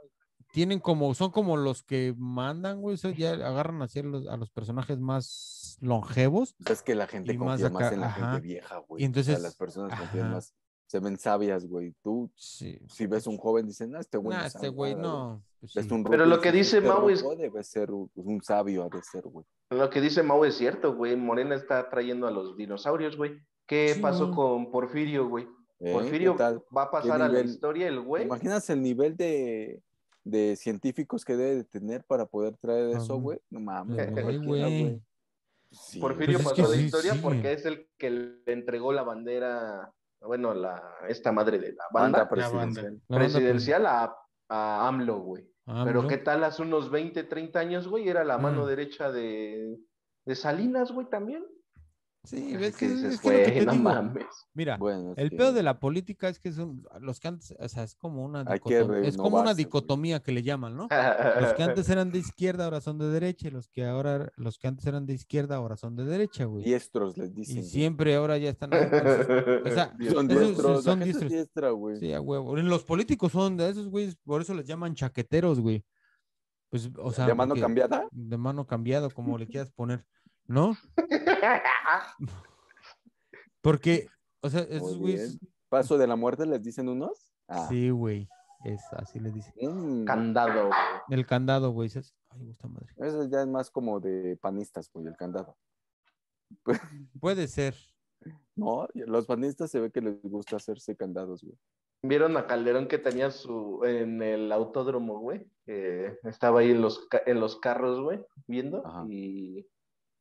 tienen como, son como los que mandan, güey. o sea, ya agarran así a los, a los personajes más longevos. Es que la gente Y más confía más acá, en la ajá. gente vieja, güey. Y entonces, O sea, las personas confían ajá. más. Se ven sabias, güey. Tú, Sí. si ves un joven, dicen, no, este güey Nah, no este sabe güey no. pues Ves sí. un Pero lo que dice "Este Mau es- debe ser un, sabio, ha de ser, güey. Lo que dice Mau es cierto, güey. Morena está trayendo a los dinosaurios, güey. ¿Qué Sí, pasó con Porfirio, güey? ¿Eh? Porfirio va a pasar a la historia el ¿Te güey. imaginas el nivel de, de científicos que debe de tener para poder traer eso, güey? No mames. Güey. Sí, Porfirio Pues es pasó a la sí, historia sí. porque es el que le entregó la bandera, bueno, la, esta madre de la banda presidencial. La banda presidencial a, a AMLO, güey. Pero qué tal hace unos 20, 30 años, güey, era la mano Mm. derecha de, de Salinas, güey, también. Sí, ves que, es que que no mames. Mira, Bueno, el que- pedo de la política es que son los que antes, o sea, es como una dicotomía, es como una dicotomía que le llaman, ¿no? Los que antes eran de izquierda ahora son de derecha y los que ahora, los que antes eran de izquierda ahora son de derecha, güey. Diestros les dicen. Y siempre ahora ya están sus- o sea, Son diestros, son diestros. diestra, güey. Sí, a huevo. Los políticos son de esos güeyes, por eso les llaman chaqueteros, güey. Pues, o sea, ¿De mano cambiada? de mano cambiado, como le quieras poner, ¿no? Porque, o sea, esos güeyes. Paso de la muerte les dicen unos. Ah. sí, güey, es así le dicen. Mm, Candado, güey. El candado, güey, es- ay, gusta madre. Eso ya es más como de panistas, güey, el candado. Puede ser. No, los panistas se ve que les gusta hacerse candados, güey. ¿Vieron a Calderón que tenía su en el autódromo, güey? Estaba ahí en los, en los carros, güey, viendo. Ajá. Y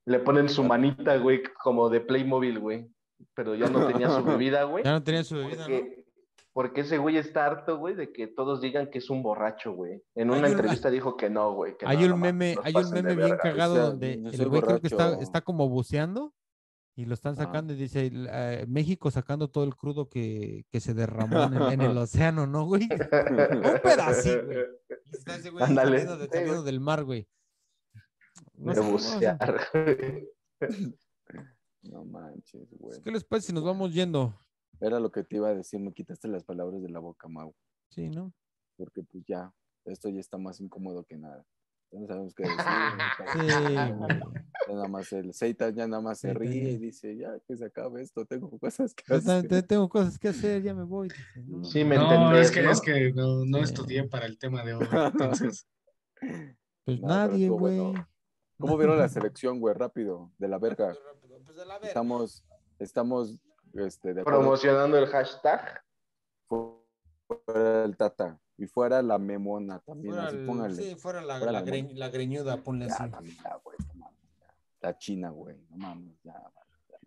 le ponen su manita, güey, como de Playmobil, güey. Pero ya no tenía su bebida, güey. Ya no tenía su bebida, ¿no? Porque, ese güey está harto, güey, de que todos digan que es un borracho, güey. En Hay una un- entrevista dijo que no, güey. que Hay no, un meme, hay un meme bien verga. cagado sea, donde el güey creo que está, está como buceando y lo están sacando y dice eh, México sacando todo el crudo que, que se derramó en el, en el océano, ¿no, güey? Un pedacito, güey. Y está ese güey Ándale. saliendo, de- saliendo del mar, güey. No De bucear, güey. No manches, güey. ¿Qué les parece si nos vamos yendo? Era lo que te iba a decir, me quitaste las palabras de la boca, Mau. Sí, ¿no? Porque pues ya, esto ya está más incómodo que nada. Ya no sabemos qué decir. Sí, ya nada más el Seitan ya nada más se ríe y dice, ya que se acabe esto, tengo cosas que hacer. tengo cosas que hacer, ya me voy. Sí, me No, es que, ¿no? es que no, no Sí. estudié para el tema de hoy. Entonces, Pues No, nadie, güey. bueno. ¿Cómo vieron la selección, güey? Rápido, de la verga. Pues de la verga. Estamos, estamos, este, de. Promocionando el hashtag. Fuera el Tata y fuera la Memona también, Fuera así el- póngale. sí, fuera la, Fuera la, la greñ- la greñuda, ponle Ya, así. también, ya, güey, no mames, ya. La China, güey, no mames, ya,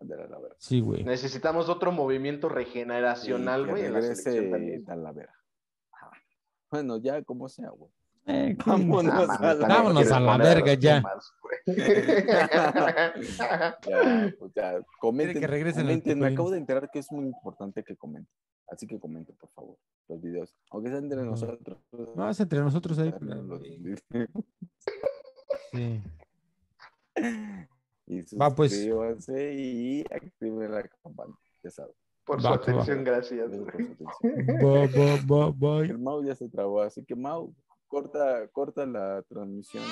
ya, la verga. Sí, güey. Necesitamos otro movimiento regeneracional, que güey, en la selección regrese también. a la verga. Ajá. Bueno, ya como sea, güey. Eh, Vámonos Ah, a la Vámonos a la verga ya. Ya, pues ya, comenten, que regresen al comenten. Me acabo de enterar que es muy importante que comenten. Así que comenten, por favor, los videos. Aunque sean entre nosotros. No, es entre nosotros ahí. Sí. Y Va, pues. suscríbanse y activen la campana. Ya saben. Por su Va, que va. atención, gracias. Gracias por su atención. Bye, bye, bye, bye. El Mau ya se trabó, así que Mau, corta, corta la transmisión.